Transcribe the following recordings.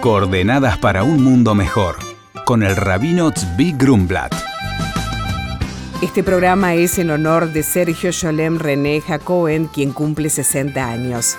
Coordenadas para un mundo mejor, con el rabino Tzvi Grumblat. Este programa es en honor de Sergio Sholem René Jacoen, quien cumple 60 años.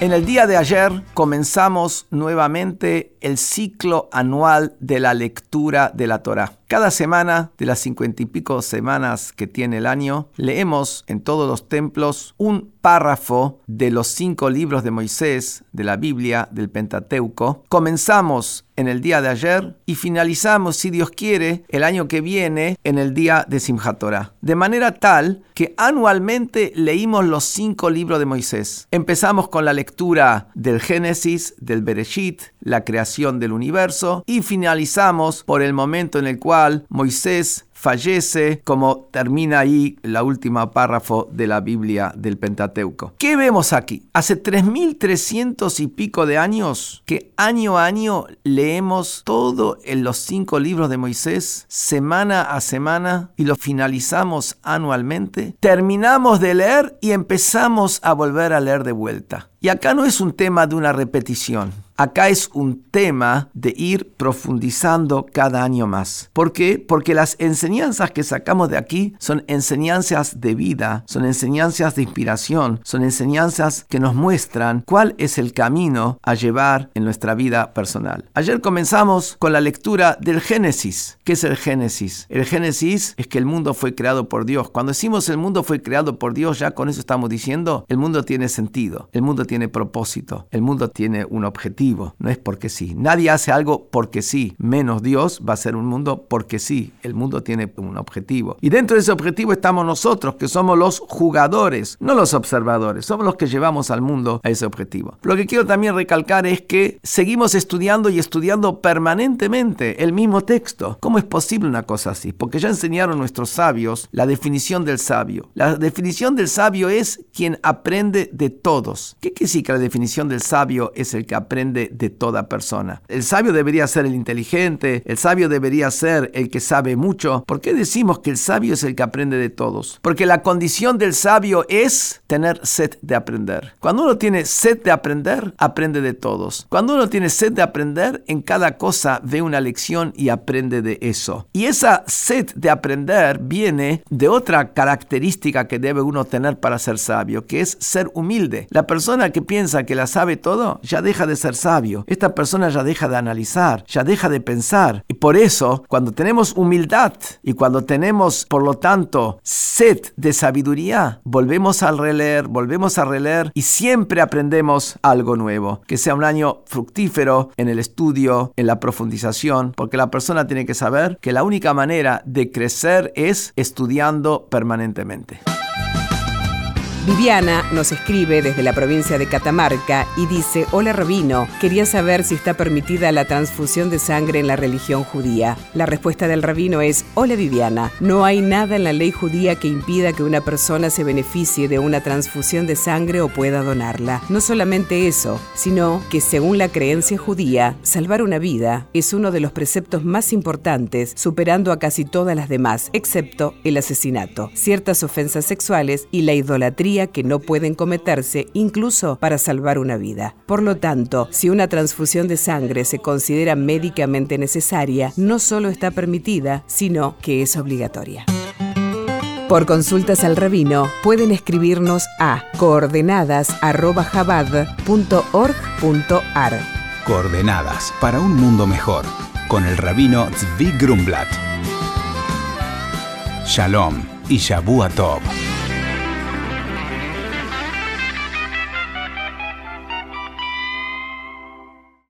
En el día de ayer comenzamos nuevamente el ciclo anual de la lectura de la Torá. Cada semana de las cincuenta y pico semanas que tiene el año, leemos en todos los templos un párrafo de los cinco libros de Moisés, de la Biblia, del Pentateuco. Comenzamos en el día de ayer y finalizamos, si Dios quiere, el año que viene en el día de Simchat Torah. De manera tal que anualmente leímos los cinco libros de Moisés. Empezamos con la lectura del Génesis, del Bereshit, la creación del universo y finalizamos por el momento en el cual Moisés fallece, como termina ahí la última párrafo de la Biblia del Pentateuco. ¿Qué vemos aquí? Hace 3.300 y pico de años que año a año leemos todo en los cinco libros de Moisés, semana a semana, y lo finalizamos anualmente. Terminamos de leer y empezamos a volver a leer de vuelta. Y acá no es un tema de una repetición. Acá es un tema de ir profundizando cada año más. ¿Por qué? Porque las enseñanzas que sacamos de aquí son enseñanzas de vida, son enseñanzas de inspiración, son enseñanzas que nos muestran cuál es el camino a llevar en nuestra vida personal. Ayer comenzamos con la lectura del Génesis. ¿Qué es el Génesis? El Génesis es que el mundo fue creado por Dios. Cuando decimos el mundo fue creado por Dios, ya con eso estamos diciendo, el mundo tiene sentido, el mundo tiene propósito, el mundo tiene un objetivo, no es porque sí. Nadie hace algo porque sí, menos Dios va a ser un mundo porque sí. El mundo tiene un objetivo. Y dentro de ese objetivo estamos nosotros, que somos los jugadores, no los observadores, somos los que llevamos al mundo a ese objetivo. Lo que quiero también recalcar es que seguimos estudiando y estudiando permanentemente el mismo texto. ¿Cómo es posible una cosa así? Porque ya enseñaron nuestros sabios la definición del sabio. La definición del sabio es quien aprende de todos. ¿Qué decir que la definición del sabio es el que aprende de toda persona? El sabio debería ser el inteligente, el sabio debería ser el que sabe mucho. ¿Por qué decimos que el sabio es el que aprende de todos? Porque la condición del sabio es tener sed de aprender. Cuando uno tiene sed de aprender, aprende de todos. Cuando uno tiene sed de aprender, en cada cosa ve una lección y aprende de eso. Y esa sed de aprender viene de otra característica que debe uno tener para ser sabio, que es ser humilde. La persona que piensa que la sabe todo ya deja de ser sabio. Esta persona ya deja de analizar, ya deja de pensar. Y por eso, cuando tenemos humildad y cuando tenemos, por lo tanto, sed de sabiduría, volvemos a releer, volvemos a releer y siempre aprendemos algo nuevo. Que sea un año fructífero en el estudio, en la profundización, porque la persona tiene que saber que la única manera de crecer es estudiando permanentemente. Viviana nos escribe desde la provincia de Catamarca y dice, hola Rabino, quería saber si está permitida la transfusión de sangre en la religión judía. La respuesta del rabino es, hola Viviana, no hay nada en la ley judía que impida que una persona se beneficie de una transfusión de sangre o pueda donarla. No solamente eso, sino que según la creencia judía, salvar una vida es uno de los preceptos más importantes, superando a casi todas las demás, excepto el asesinato, ciertas ofensas sexuales y la idolatría que no pueden cometerse incluso para salvar una vida. Por lo tanto, si una transfusión de sangre se considera médicamente necesaria, no solo está permitida, sino que es obligatoria. Por consultas al rabino pueden escribirnos a coordenadas.jabad.org.ar. Coordenadas para un mundo mejor, con el rabino Tzvi Grumblat. Shalom y Shabu Tov.